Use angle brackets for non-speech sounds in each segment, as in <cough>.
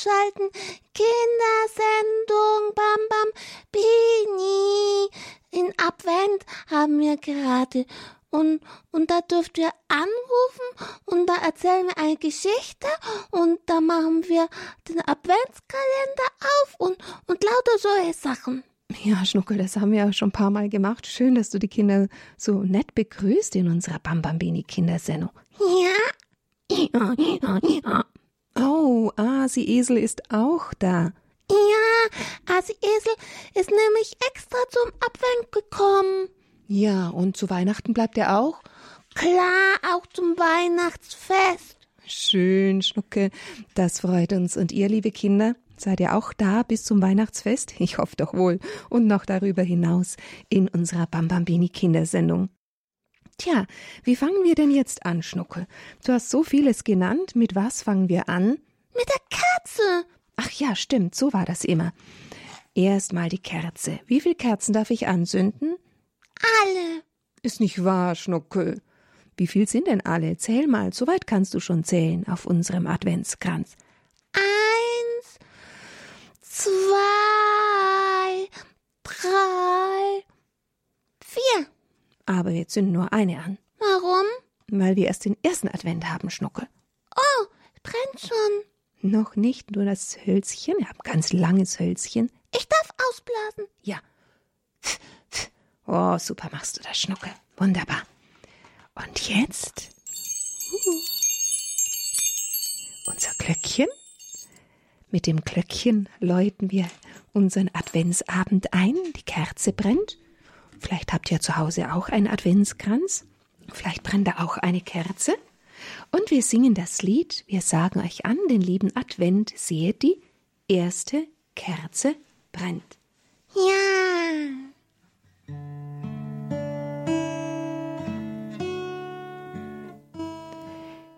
einschalten. Kindersendung Bam Bam Bini. In Advent haben wir gerade. Und, und da dürft ihr anrufen und da erzählen wir eine Geschichte und da machen wir den Adventskalender auf und, und lauter solche Sachen. Ja, Schnuckel, das haben wir auch schon ein paar Mal gemacht. Schön, dass du die Kinder so nett begrüßt in unserer Bambambini Kindersendung. Ja. Oh, Asi Esel ist auch da. Ja, Asi Esel ist nämlich extra zum Advent gekommen. Ja, und zu Weihnachten bleibt er auch? Klar, auch zum Weihnachtsfest. Schön, Schnucke. Das freut uns. Und ihr, liebe Kinder, seid ihr auch da bis zum Weihnachtsfest? Ich hoffe doch wohl. Und noch darüber hinaus in unserer Bambambini Kindersendung. Tja, wie fangen wir denn jetzt an, Schnucke? Du hast so vieles genannt. Mit was fangen wir an? Mit der Kerze. Ach ja, stimmt, so war das immer. Erst mal die Kerze. Wie viele Kerzen darf ich anzünden? Alle. Ist nicht wahr, Schnuckel. Wie viel sind denn alle? Zähl mal, so weit kannst du schon zählen auf unserem Adventskranz. Eins, zwei, drei, vier. Aber wir zünden nur eine an, Warum? weil wir erst den ersten Advent haben, Schnuckel. Oh, brennt schon. Noch nicht nur das Hölzchen, wir haben ein ganz langes Hölzchen. Ich darf ausblasen. Ja. Oh, super machst du das, Schnuckel. Wunderbar. Und jetzt uh, unser Glöckchen. Mit dem Glöckchen läuten wir unseren Adventsabend ein. Die Kerze brennt. Vielleicht habt ihr zu Hause auch einen Adventskranz. Vielleicht brennt da auch eine Kerze. Und wir singen das Lied. Wir sagen euch an, den lieben Advent, seht die erste Kerze brennt. Ja.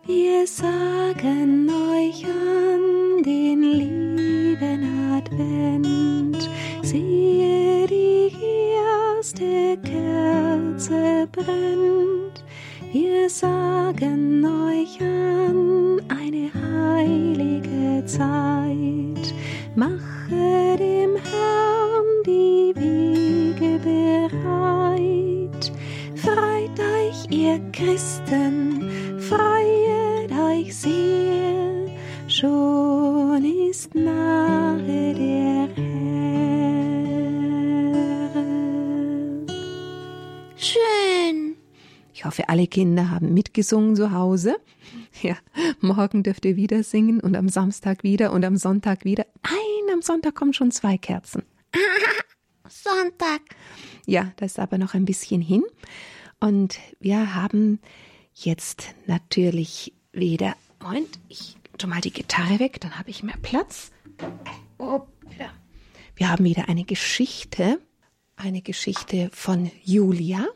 Wir sagen euch an den lieben Advent, siehe brennt. Wir sagen euch an eine heilige Zeit, alle Kinder haben mitgesungen zu Hause. Ja, morgen dürft ihr wieder singen und am Samstag wieder und am Sonntag wieder. Nein, am Sonntag kommen schon zwei Kerzen. <laughs> Sonntag. Ja, das ist aber noch ein bisschen hin. Und wir haben jetzt natürlich wieder. Moment, ich tu mal die Gitarre weg, dann habe ich mehr Platz. Wir haben wieder eine Geschichte, eine Geschichte von Julia.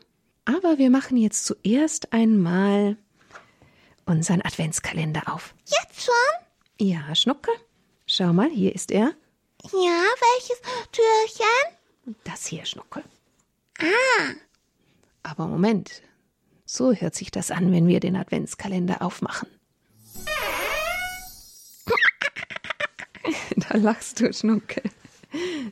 Aber wir machen jetzt zuerst einmal unseren Adventskalender auf. Jetzt schon? Ja, Schnucke, schau mal, hier ist er. Ja, welches Türchen? Das hier, Schnucke. Ah, Aber Moment, so hört sich das an, wenn wir den Adventskalender aufmachen. <laughs> Da lachst du, Schnucke.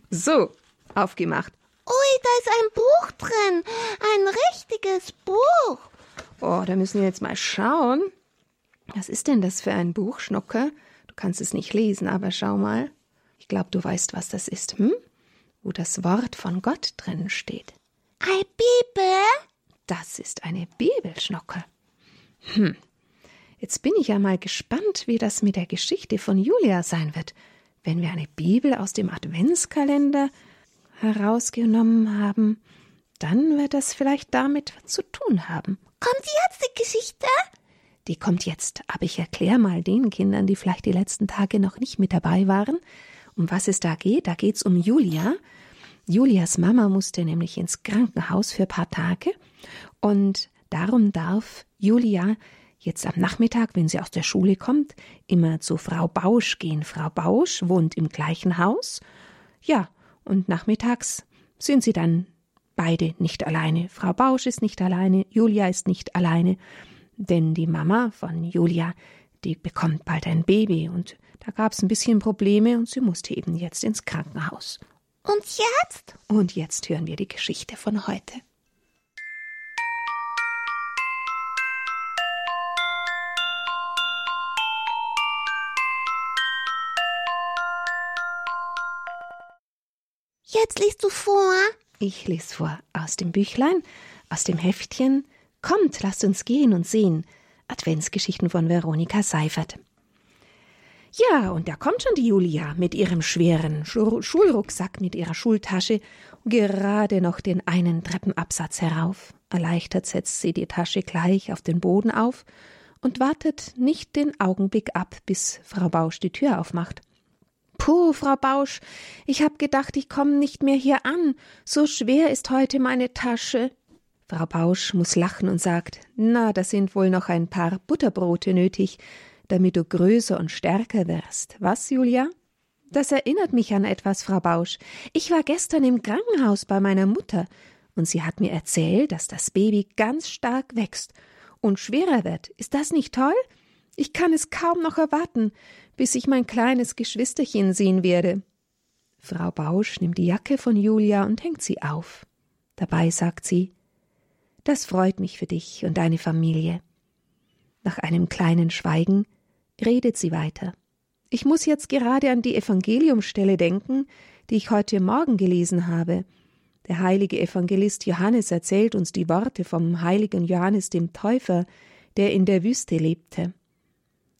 So, aufgemacht. Ui, da ist ein Buch drin. Ein richtiges Buch. Oh, da müssen wir jetzt mal schauen. Was ist denn das für ein Buch, Schnucke? Du kannst es nicht lesen, aber schau mal. Ich glaube, du weißt, was das ist, hm? Wo das Wort von Gott drin steht. Eine Bibel? Das ist eine Bibel, Schnucke. Hm. Jetzt bin ich ja mal gespannt, wie das mit der Geschichte von Julia sein wird, wenn wir eine Bibel aus dem Adventskalender herausgenommen haben. Dann wird das vielleicht damit zu tun haben. Kommt jetzt die Geschichte? Die kommt jetzt, aber ich erkläre mal den Kindern, die vielleicht die letzten Tage noch nicht mit dabei waren, um was es da geht. Da geht's um Julia. Julias Mama musste nämlich ins Krankenhaus für ein paar Tage und darum darf Julia jetzt am Nachmittag, wenn sie aus der Schule kommt, immer zu Frau Bausch gehen. Frau Bausch wohnt im gleichen Haus. Ja, und nachmittags sind sie dann beide nicht alleine. Frau Bausch ist nicht alleine, Julia ist nicht alleine, denn die Mama von Julia, die bekommt bald ein Baby und Da gab es ein bisschen Probleme und sie musste eben jetzt ins Krankenhaus. Und jetzt? Und jetzt hören wir die Geschichte von heute. Jetzt liest du vor. Ich lese vor aus dem Büchlein, aus dem Heftchen. Kommt, lasst uns gehen und sehen. Adventsgeschichten von Veronika Seifert. Ja, und da kommt schon die Julia mit ihrem schweren Schulrucksack, mit ihrer Schultasche, gerade noch den einen Treppenabsatz herauf. Erleichtert setzt sie die Tasche gleich auf den Boden auf und wartet nicht den Augenblick ab, bis Frau Bausch die Tür aufmacht. Puh, Frau Bausch, ich hab gedacht, ich komme nicht mehr hier an. So schwer ist heute meine Tasche. Frau Bausch muss lachen und sagt, na, da sind wohl noch ein paar Butterbrote nötig damit du größer und stärker wirst. Was, Julia? Das erinnert mich an etwas, Frau Bausch. Ich war gestern im Krankenhaus bei meiner Mutter, und sie hat mir erzählt, dass das Baby ganz stark wächst und schwerer wird. Ist das nicht toll? Ich kann es kaum noch erwarten, bis ich mein kleines Geschwisterchen sehen werde. Frau Bausch nimmt die Jacke von Julia und hängt sie auf. Dabei sagt sie Das freut mich für dich und deine Familie. Nach einem kleinen Schweigen redet sie weiter. Ich muss jetzt gerade an die Evangeliumstelle denken, die ich heute Morgen gelesen habe. Der heilige Evangelist Johannes erzählt uns die Worte vom heiligen Johannes dem Täufer, der in der Wüste lebte.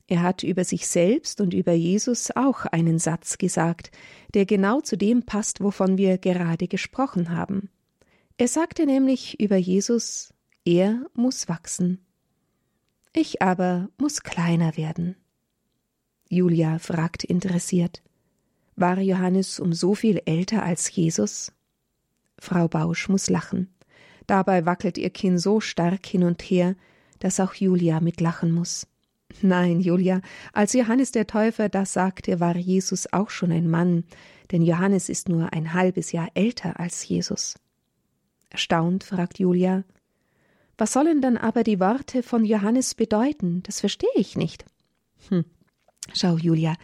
Er hat über sich selbst und über Jesus auch einen Satz gesagt, der genau zu dem passt, wovon wir gerade gesprochen haben. Er sagte nämlich über Jesus, er muss wachsen. Ich aber muss kleiner werden. Julia fragt interessiert. War Johannes um so viel älter als Jesus? Frau Bausch muss lachen. Dabei wackelt ihr Kinn so stark hin und her, dass auch Julia mitlachen muss. Nein, Julia, als Johannes der Täufer das sagte, war Jesus auch schon ein Mann, denn Johannes ist nur ein halbes Jahr älter als Jesus. Erstaunt fragt Julia, was sollen dann aber die Worte von Johannes bedeuten? Das verstehe ich nicht. Hm, Schau, Julia,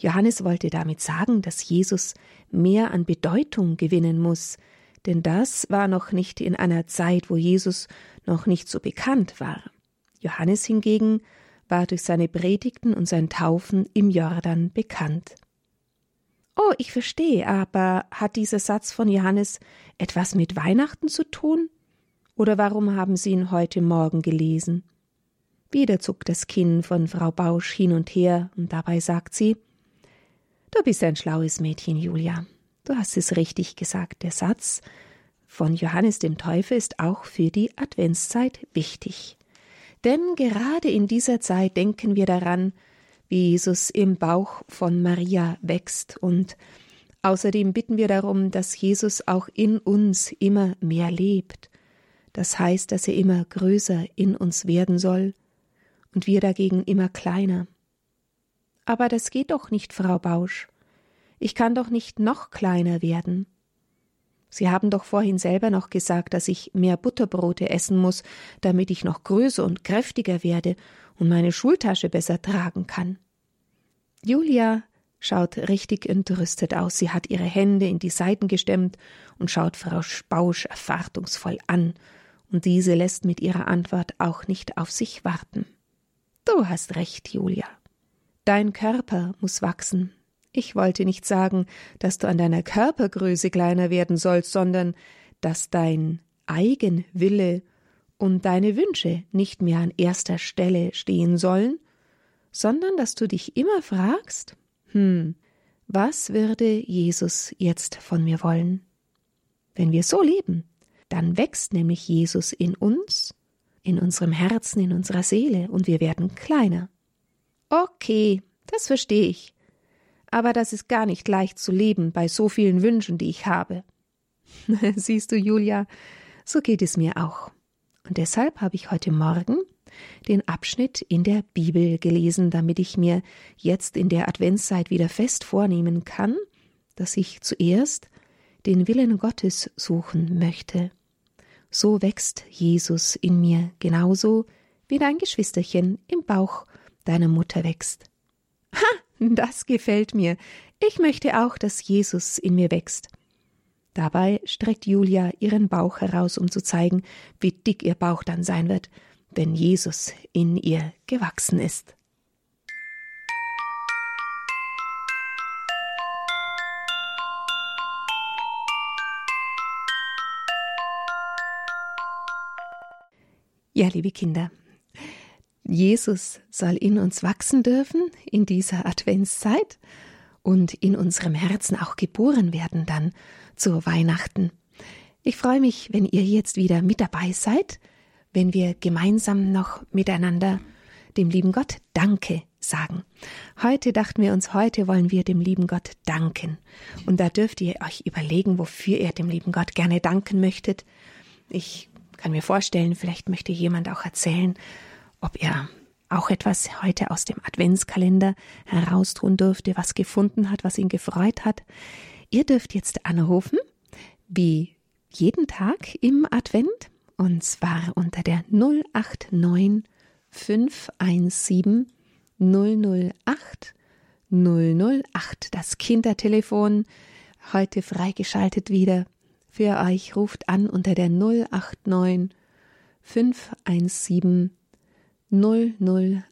Johannes wollte damit sagen, dass Jesus mehr an Bedeutung gewinnen muss, denn das war noch nicht in einer Zeit, wo Jesus noch nicht so bekannt war. Johannes hingegen war durch seine Predigten und sein Taufen im Jordan bekannt. Oh, ich verstehe, aber hat dieser Satz von Johannes etwas mit Weihnachten zu tun? Oder warum haben Sie ihn heute Morgen gelesen? Wieder zuckt das Kinn von Frau Bausch hin und her, und dabei sagt sie Du bist ein schlaues Mädchen, Julia. Du hast es richtig gesagt. Der Satz von Johannes dem Täufer ist auch für die Adventszeit wichtig. Denn gerade in dieser Zeit denken wir daran, wie Jesus im Bauch von Maria wächst und außerdem bitten wir darum, dass Jesus auch in uns immer mehr lebt. Das heißt, dass er immer größer in uns werden soll und wir dagegen immer kleiner. Aber das geht doch nicht, Frau Bausch. Ich kann doch nicht noch kleiner werden. Sie haben doch vorhin selber noch gesagt, dass ich mehr Butterbrote essen muss, damit ich noch größer und kräftiger werde und meine Schultasche besser tragen kann. Julia schaut richtig entrüstet aus. Sie hat ihre Hände in die Seiten gestemmt und schaut Frau Bausch erwartungsvoll an, und diese lässt mit ihrer Antwort auch nicht auf sich warten. Du hast recht, Julia. Dein Körper muss wachsen. Ich wollte nicht sagen, dass du an deiner Körpergröße kleiner werden sollst, sondern dass dein Eigenwille und deine Wünsche nicht mehr an erster Stelle stehen sollen, sondern dass du dich immer fragst, hm, was würde Jesus jetzt von mir wollen? Wenn wir so leben, dann wächst nämlich Jesus in uns in unserem Herzen, in unserer Seele, und wir werden kleiner. Okay, das verstehe ich. Aber das ist gar nicht leicht zu leben bei so vielen Wünschen, die ich habe. <laughs> Siehst du, Julia, so geht es mir auch. Und deshalb habe ich heute Morgen den Abschnitt in der Bibel gelesen, damit ich mir jetzt in der Adventszeit wieder fest vornehmen kann, dass ich zuerst den Willen Gottes suchen möchte so wächst Jesus in mir genauso wie dein Geschwisterchen im Bauch deiner Mutter wächst. Ha, das gefällt mir. Ich möchte auch, dass Jesus in mir wächst. Dabei streckt Julia ihren Bauch heraus, um zu zeigen, wie dick ihr Bauch dann sein wird, wenn Jesus in ihr gewachsen ist. Ja, liebe Kinder, Jesus soll in uns wachsen dürfen in dieser Adventszeit und in unserem Herzen auch geboren werden dann zu Weihnachten. Ich freue mich, wenn ihr jetzt wieder mit dabei seid, wenn wir gemeinsam noch miteinander dem lieben Gott Danke sagen. Heute dachten wir uns, heute wollen wir dem lieben Gott danken. Und da dürft ihr euch überlegen, wofür ihr dem lieben Gott gerne danken möchtet. Ich kann mir vorstellen, vielleicht möchte jemand auch erzählen, ob er auch etwas heute aus dem Adventskalender heraustun durfte, was gefunden hat, was ihn gefreut hat. Ihr dürft jetzt anrufen, wie jeden Tag im Advent, und zwar unter der 089 517 008 008, das Kindertelefon, heute freigeschaltet wieder für euch. Ruft an unter der 089 517 008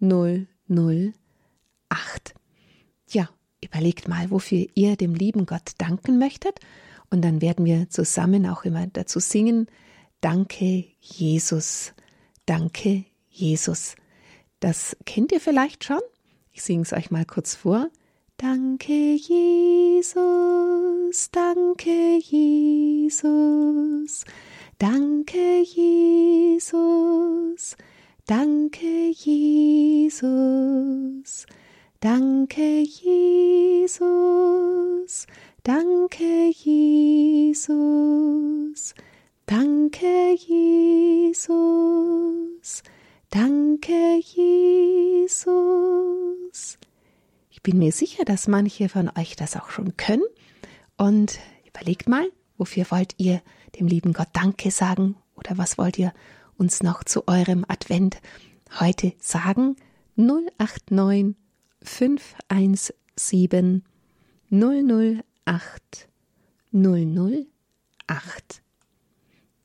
008. Ja, überlegt mal, wofür ihr dem lieben Gott danken möchtet. Und dann werden wir zusammen auch immer dazu singen, Danke Jesus, danke Jesus. Das kennt ihr vielleicht schon? Ich singe es euch mal kurz vor. Danke Jesus, danke Jesus, Danke, Jesus. Danke, Jesus. Danke, Jesus. Danke, Jesus. Danke, Jesus. Danke, Jesus. Ich bin mir sicher, dass manche von euch das auch schon können. Und überlegt mal, wofür wollt ihr dem lieben Gott Danke sagen? Oder was wollt ihr uns noch zu eurem Advent heute sagen? 089 517 008 008.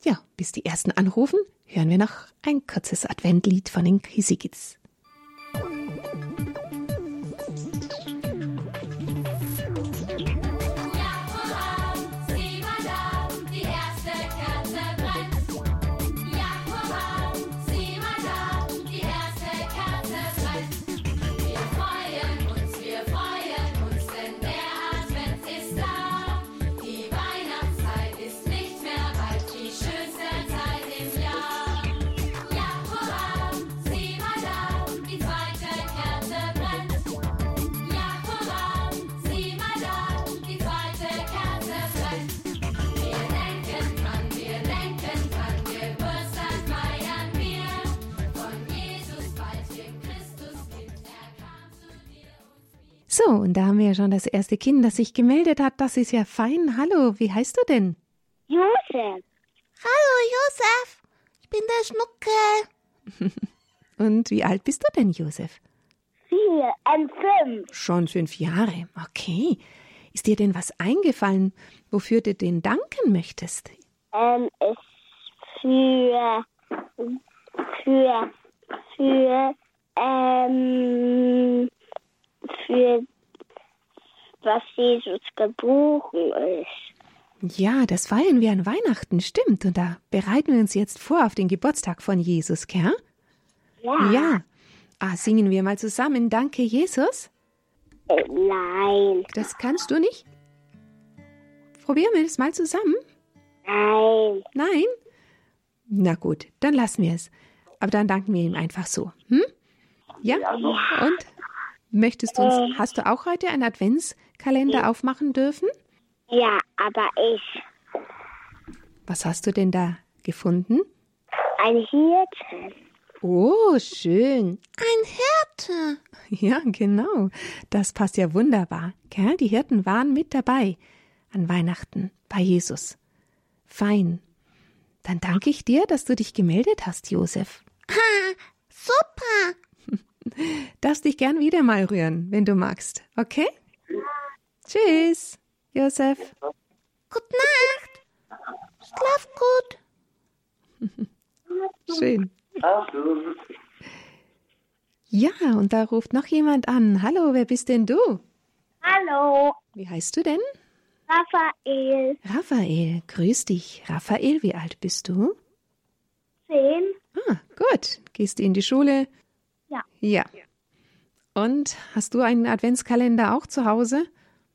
Ja, bis die ersten anrufen, hören wir noch ein kurzes Adventlied von den Kisikits. So, und da haben wir ja schon das erste Kind, das sich gemeldet hat. Das ist ja fein. Hallo, wie heißt du denn? Josef. Hallo, Josef. Ich bin der Schnuckel. <laughs> und wie alt bist du denn, Josef? Vier, ähm, fünf. Schon fünf Jahre. Okay. Ist dir denn was eingefallen, wofür du den danken möchtest? Ähm, ist für, für, für, ähm, für was Jesus geboren ist. Ja, das feiern wir an Weihnachten, stimmt. Und da bereiten wir uns jetzt vor auf den Geburtstag von Jesus, gell? Ja. Ja. Ah, singen wir mal zusammen. Danke, Jesus. Äh, nein, Das kannst du nicht? Probieren wir das mal zusammen? nein. Nein? Na gut, dann lassen wir es. Aber dann danken wir ihm einfach so. Hm? Ja? Und möchtest du uns, hast du auch heute einen Adventskalender aufmachen dürfen? Ja, aber ich, Was hast du denn da gefunden? ein Hirte. Oh, schön. Ein Hirte. <laughs> Ja, genau. Das passt ja wunderbar. Gell? Die Hirten waren mit dabei an Weihnachten bei Jesus. Fein. Dann danke ich dir, dass du dich gemeldet hast, Josef. Ha, super. <laughs> Darfst dich gern wieder mal rühren, wenn du magst. Okay? Tschüss, Josef. Gute Nacht. Schlaf gut. <laughs> Schön. Ja, und da ruft noch jemand an. Hallo, wer bist denn du? Hallo, Wie heißt du denn? Raphael. Raphael. Grüß dich. Raphael, wie alt bist du? Zehn? Ah, gut. Gehst du in die Schule? Ja. Ja. Und hast du einen Adventskalender auch zu Hause?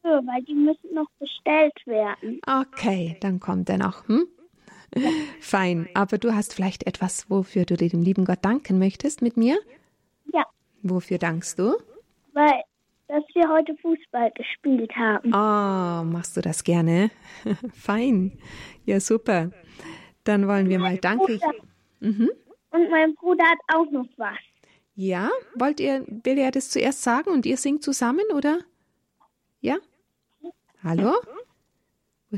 Ja, weil die müssen noch bestellt werden. Okay, dann kommt er noch. Hm? Fein. Aber du hast vielleicht etwas, wofür du dem lieben Gott danken möchtest mit mir? Ja, Wofür dankst du? weil, dass wir heute Fußball gespielt haben. Oh, machst du das gerne? <laughs> Fein. Ja, super. Dann wollen wir mal Danke. Mhm. Und mein Bruder hat auch noch was. Ja, wollt ihr, will er das zuerst sagen und ihr singt zusammen, oder? Ja? Hallo?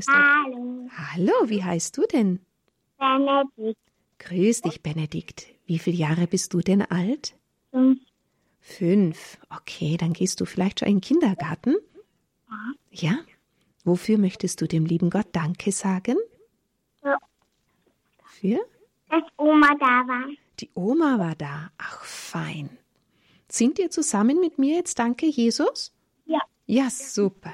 Hallo, Hallo, wie heißt du denn? Benedikt. Grüß dich, Benedikt. Wie viele Jahre bist du denn alt? Fünf. Fünf. Okay, dann gehst du vielleicht schon in den Kindergarten? Ja? Wofür möchtest du dem lieben Gott Danke sagen? Ja. Für? Dass Oma da war. Die Oma war da. Ach, fein. Singt ihr zusammen mit mir jetzt Danke, Jesus? Ja. Ja, super.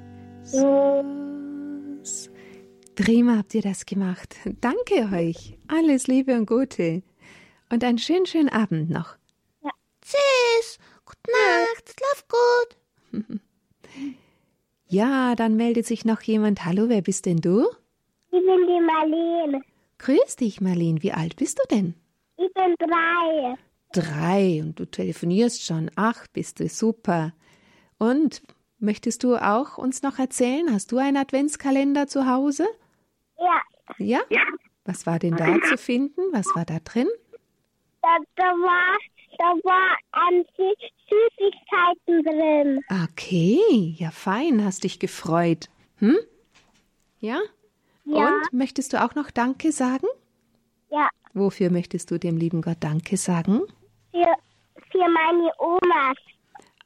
Prima habt ihr das gemacht. Danke euch. Alles Liebe und Gute. Und einen schönen, schönen Abend noch. Tschüss. Gute Nacht. Schlaf gut. <laughs> Ja, dann meldet sich noch jemand. Hallo, wer bist denn du? Ich bin die Marlene. Grüß dich, Marlene. Wie alt bist du denn? Ich bin drei. Drei und du telefonierst schon. Ach, bist du super. Und möchtest du auch uns noch erzählen? Hast du einen Adventskalender zu Hause? Ja, Ja? Was war denn da zu finden? Was war da drin? da, da war, da war ein Sü- Süßigkeiten drin. Okay, ja fein, hast dich gefreut. Hm? Ja? Ja. Und möchtest du auch noch Danke sagen? Ja, Wofür möchtest du dem lieben Gott Danke sagen? für, für meine Omas.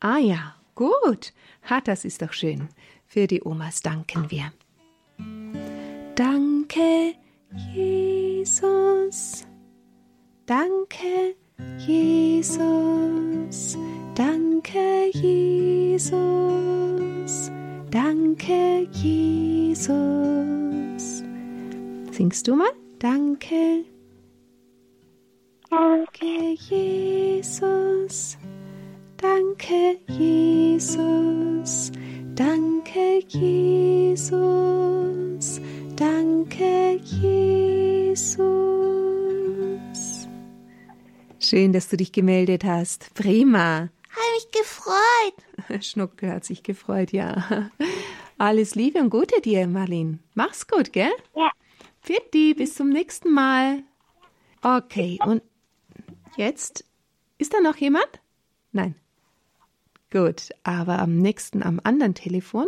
Ah ja, gut. Ha, das ist doch schön. Für die Omas danken wir. Danke, Jesus. Danke, Jesus. Danke, Jesus. Danke, Jesus. Singst du mal? Danke, danke, Jesus. Danke, Jesus. Danke, Jesus. Danke, Jesus. Schön, dass du dich gemeldet hast. Prima. Habe mich gefreut. <laughs> Schnuckel hat sich gefreut, ja. Alles Liebe und Gute dir, Marlene. Mach's gut, gell? Ja. Fitti, bis zum nächsten Mal. Okay, und jetzt? Ist da noch jemand? Nein. Gut, aber am nächsten, am anderen Telefon,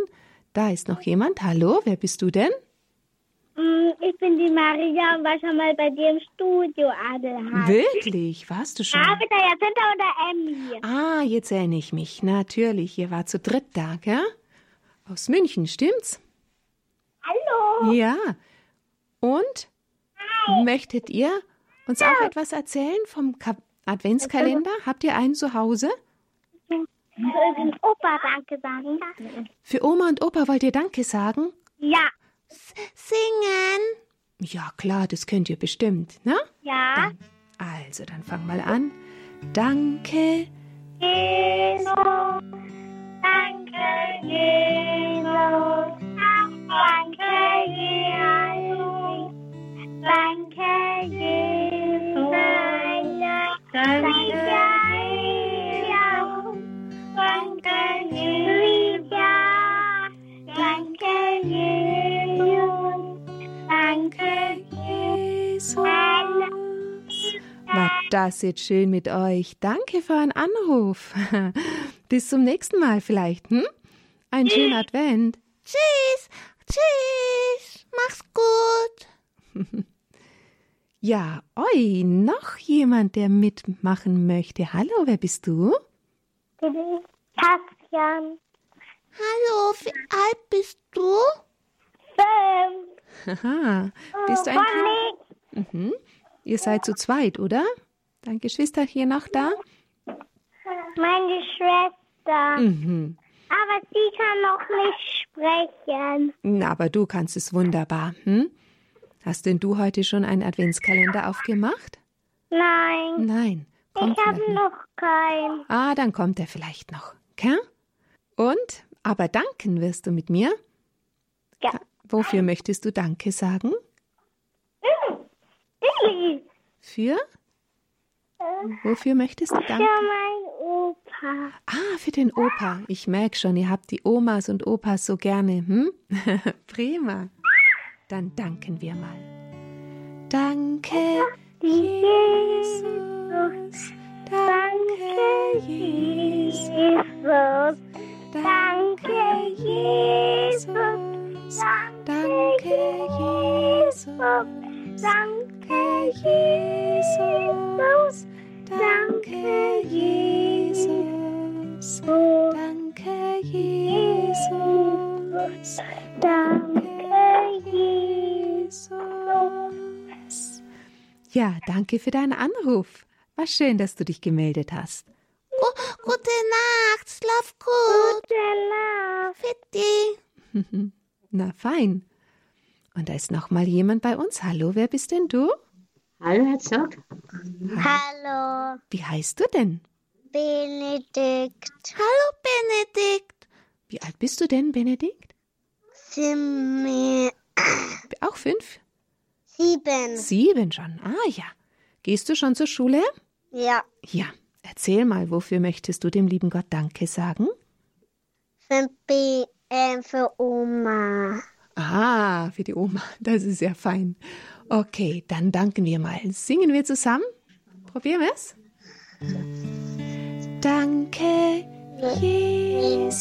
da ist noch jemand. Hallo, wer bist du denn? Mm, Ich bin die Maria und war schon mal bei dir im Studio, Adelheid. Wirklich? Warst du schon? Ja, mit der Jacinta und der Emmy. Ah, jetzt erinnere ich mich. Natürlich, ihr wart zu dritt da, gell? Aus München, stimmt's? Hallo. Ja. Und möchtet ihr uns auch etwas erzählen vom Ka Adventskalender? Habt ihr einen zu Hause? Dem Opa Danke sagen? Für Oma und Opa wollt ihr Danke sagen? Ja. Singen. Ja, klar, das könnt ihr bestimmt, ne? Ja. Also, dann fang mal an. Danke, Jesus. Danke, Jesus. Danke, Jesus. Danke, Jesus. Danke, War das jetzt schön mit euch. Danke für euren Anruf. <laughs> Bis zum nächsten Mal vielleicht, hm? Einen schönen Advent. Tschüss, tschüss, mach's gut. <laughs> Ja, oi, noch jemand, der mitmachen möchte. Hallo, wer bist du? Kaspian. Hallo, wie alt bist du? Fünf. Haha, bist du ein Kind? Mhm. Ihr seid zu zweit, oder? Dein Geschwisterchen noch da? meine Schwester. Mhm. Aber sie kann noch nicht sprechen. Na, aber du kannst es wunderbar, hm? Hast denn du heute schon einen Adventskalender aufgemacht? Nein, Nein. Kommt ich habe noch keinen. Ah, dann kommt er vielleicht noch. Okay? Und? Aber danken wirst du mit mir? Ja. Wofür möchtest du Danke sagen? Billy. Für? Wofür möchtest du Für danken? mein Opa. Ah, für den Opa. Ich merke schon, ihr habt die Omas und Opas so gerne. Hm? <laughs> Prima. Dann danken wir mal. Danke, Jesus. Danke. Jesus. Danke, Jesus. Danke, Jesus. Danke, Jesus. Danke, Jesus. Danke, Jesus. Danke, Jesus. Ja, danke für deinen Anruf. War schön, dass du dich gemeldet hast. Gu gute Nacht, schlaf gut. Gute Nacht. Fitti. <laughs> Na fein. Und da ist noch mal jemand bei uns. Hallo, wer bist denn du? Hallo, Herr Zock. Hallo, Wie heißt du denn? Benedikt. Hallo, Benedikt. Wie alt bist du denn, Benedikt? Sieben. Auch fünf? Sieben. Sieben schon. Ah ja. Gehst du schon zur Schule? Ja, Ja. Erzähl mal, wofür möchtest du dem lieben Gott Danke sagen? für, B, äh, für Oma. Ah, für die Oma. <laughs> Das ist ja fein. Okay, dann danken wir mal. Singen wir zusammen? Probieren wir es? Danke, Jesus.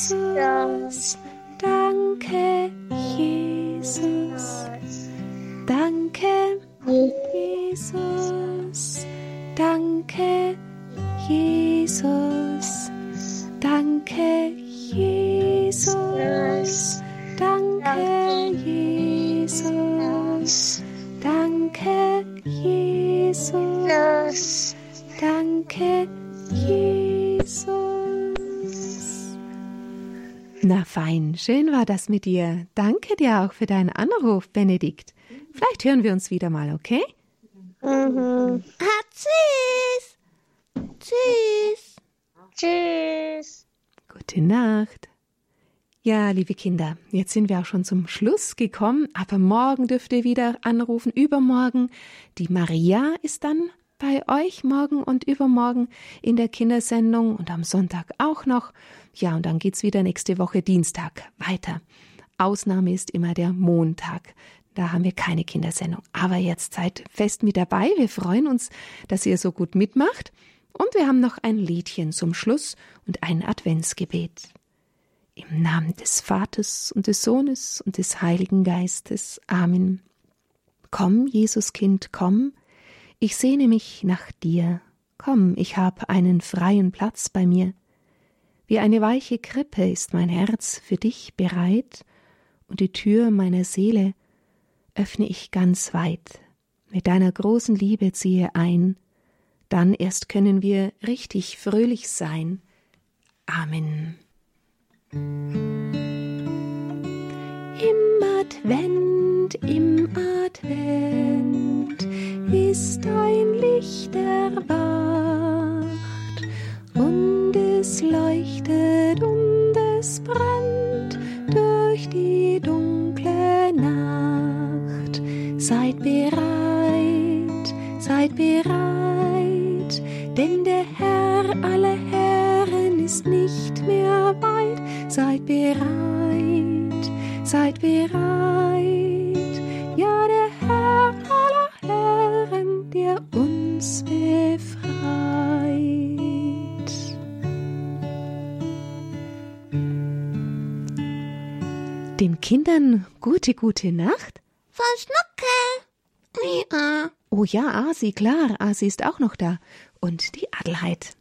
Danke, Jesus. Danke, Jesus. Danke, Jesus. Danke, Jesus. Danke, Jesus. Danke, Jesus. Danke, Jesus. Na fein, schön war das mit dir. Danke dir auch für deinen Anruf, Benedikt. Vielleicht hören wir uns wieder mal, okay? Mhm. Ah, tschüss. Tschüss. Tschüss. Gute Nacht. Ja, liebe Kinder, jetzt sind wir auch schon zum Schluss gekommen, aber morgen dürft ihr wieder anrufen, übermorgen. Die Maria ist dann bei euch morgen und übermorgen in der Kindersendung und am Sonntag auch noch. Ja, und dann geht's wieder nächste Woche Dienstag weiter. Ausnahme ist immer der Montag. Da haben wir keine Kindersendung. Aber jetzt seid fest mit dabei. Wir freuen uns, dass ihr so gut mitmacht. Und wir haben noch ein Liedchen zum Schluss und ein Adventsgebet. Im Namen des Vaters und des Sohnes und des Heiligen Geistes. Amen. Komm, Jesuskind, komm, ich sehne mich nach dir. Komm, ich hab einen freien Platz bei mir. Wie eine weiche Krippe ist mein Herz für dich bereit, und die Tür meiner Seele öffne ich ganz weit. Mit deiner großen Liebe ziehe ein, dann erst können wir richtig fröhlich sein. Amen. Im Advent, im Advent ist ein Licht erwacht und es leuchtet und es brennt durch die dunkle Nacht. Seid bereit, seid bereit, denn der Herr aller Herren ist nicht mehr. Seid bereit, seid bereit, ja der Herr aller Herren, der uns befreit. Den Kindern gute, gute Nacht. Frau Schnucke. Ja. Oh ja, Asi, klar, Asi ist auch noch da. Und die Adelheid.